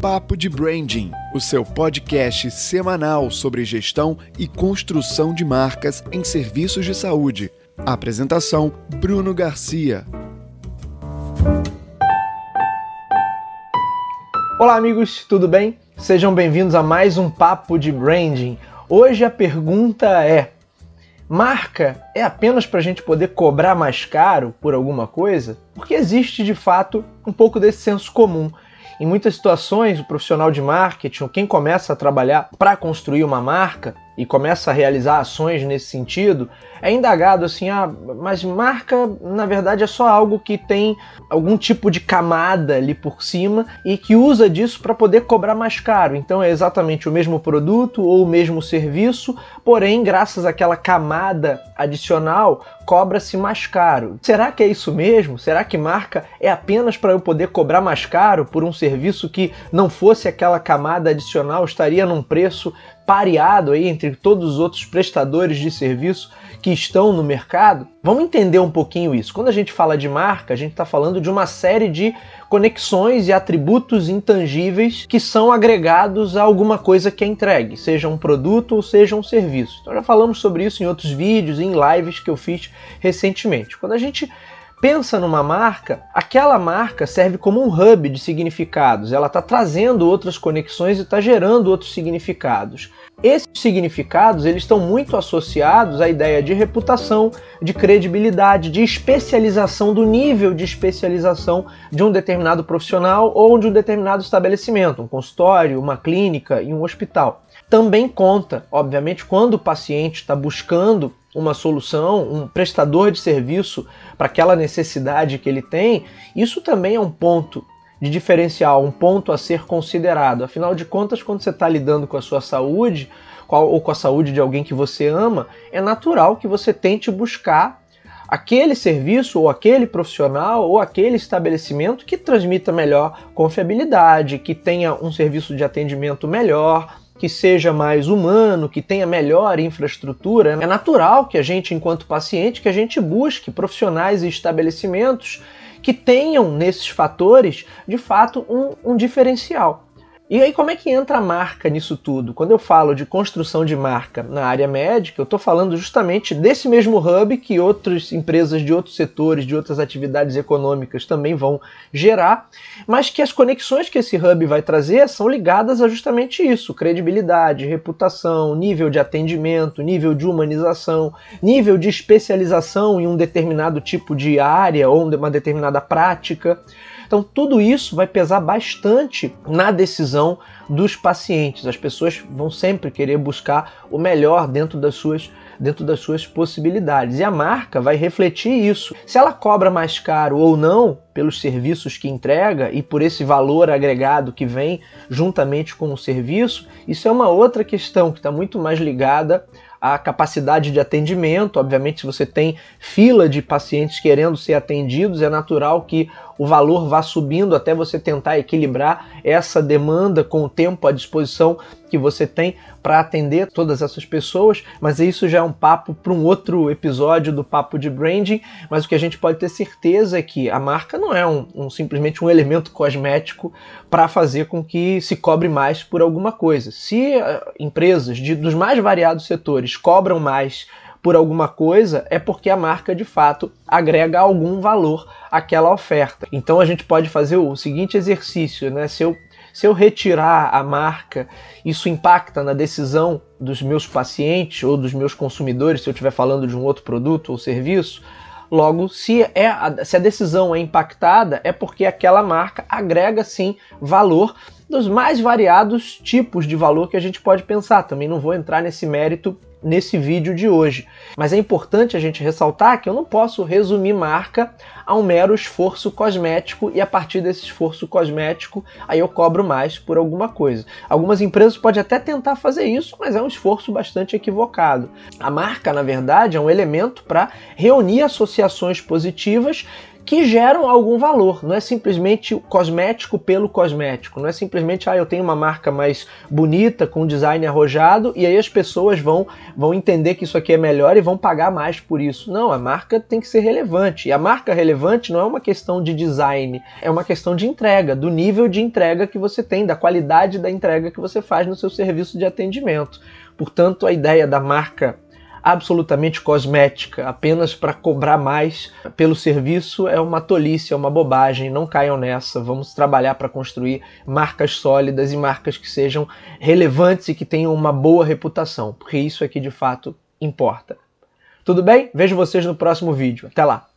Papo de Branding, o seu podcast semanal sobre gestão e construção de marcas em serviços de saúde. Apresentação: Bruno Garcia. Olá, amigos, tudo bem? Sejam bem-vindos a mais um Papo de Branding. Hoje a pergunta é: marca é apenas para a gente poder cobrar mais caro por alguma coisa? Porque existe de fato um pouco desse senso comum em muitas situações, o profissional de marketing, quem começa a trabalhar para construir uma marca e começa a realizar ações nesse sentido, é indagado assim: ah, mas marca na verdade é só algo que tem algum tipo de camada ali por cima e que usa disso para poder cobrar mais caro. Então é exatamente o mesmo produto ou o mesmo serviço, porém, graças àquela camada adicional, cobra-se mais caro. Será que é isso mesmo? Será que marca é apenas para eu poder cobrar mais caro por um serviço que não fosse aquela camada adicional, estaria num preço pareado aí entre todos os outros prestadores de serviço que estão no mercado? Vamos entender um pouquinho isso. Quando a gente fala de marca, a gente está falando de uma série de conexões e atributos intangíveis que são agregados a alguma coisa que é entregue, seja um produto ou seja um serviço. Então já falamos sobre isso em outros vídeos em lives que eu fiz recentemente. Quando a gente pensa numa marca, aquela marca serve como um hub de significados. Ela está trazendo outras conexões e está gerando outros significados. Esses significados eles estão muito associados à ideia de reputação, de credibilidade, de especialização do nível de especialização de um determinado profissional ou de um determinado estabelecimento, um consultório, uma clínica e um hospital. Também conta, obviamente, quando o paciente está buscando uma solução, um prestador de serviço para aquela necessidade que ele tem, isso também é um ponto de diferencial, um ponto a ser considerado. Afinal de contas, quando você está lidando com a sua saúde ou com a saúde de alguém que você ama, é natural que você tente buscar aquele serviço ou aquele profissional ou aquele estabelecimento que transmita melhor confiabilidade, que tenha um serviço de atendimento melhor, que seja mais humano, que tenha melhor infraestrutura. É natural que a gente, enquanto paciente, que a gente busque profissionais e estabelecimentos que tenham nesses fatores, de fato, um, um diferencial. E aí, como é que entra a marca nisso tudo? Quando eu falo de construção de marca na área médica, eu estou falando justamente desse mesmo hub que outras empresas de outros setores, de outras atividades econômicas também vão gerar, mas que as conexões que esse hub vai trazer são ligadas a justamente isso: credibilidade, reputação, nível de atendimento, nível de humanização, nível de especialização em um determinado tipo de área ou uma determinada prática. Então, tudo isso vai pesar bastante na decisão dos pacientes. As pessoas vão sempre querer buscar o melhor dentro das suas dentro das suas possibilidades. E a marca vai refletir isso. Se ela cobra mais caro ou não pelos serviços que entrega e por esse valor agregado que vem juntamente com o serviço, isso é uma outra questão que está muito mais ligada à capacidade de atendimento. Obviamente, se você tem fila de pacientes querendo ser atendidos, é natural que o valor vá subindo até você tentar equilibrar essa demanda com o tempo à disposição que você tem para atender todas essas pessoas, mas isso já é um papo para um outro episódio do Papo de Branding. Mas o que a gente pode ter certeza é que a marca não é um, um simplesmente um elemento cosmético para fazer com que se cobre mais por alguma coisa. Se uh, empresas de, dos mais variados setores cobram mais por alguma coisa, é porque a marca de fato agrega algum valor àquela oferta. Então a gente pode fazer o seguinte exercício, né? Se eu, se eu retirar a marca, isso impacta na decisão dos meus pacientes ou dos meus consumidores, se eu estiver falando de um outro produto ou serviço. Logo, se, é a, se a decisão é impactada, é porque aquela marca agrega sim valor dos mais variados tipos de valor que a gente pode pensar. Também não vou entrar nesse mérito nesse vídeo de hoje. Mas é importante a gente ressaltar que eu não posso resumir marca a um mero esforço cosmético e a partir desse esforço cosmético aí eu cobro mais por alguma coisa. Algumas empresas podem até tentar fazer isso, mas é um esforço bastante equivocado. A marca, na verdade, é um elemento para reunir associações positivas que geram algum valor. Não é simplesmente cosmético pelo cosmético. Não é simplesmente, ah, eu tenho uma marca mais bonita, com design arrojado, e aí as pessoas vão, vão entender que isso aqui é melhor e vão pagar mais por isso. Não, a marca tem que ser relevante. E a marca relevante não é uma questão de design, é uma questão de entrega, do nível de entrega que você tem, da qualidade da entrega que você faz no seu serviço de atendimento. Portanto, a ideia da marca absolutamente cosmética, apenas para cobrar mais pelo serviço, é uma tolice, é uma bobagem. Não caiam nessa. Vamos trabalhar para construir marcas sólidas e marcas que sejam relevantes e que tenham uma boa reputação, porque isso é que de fato importa. Tudo bem? Vejo vocês no próximo vídeo. Até lá!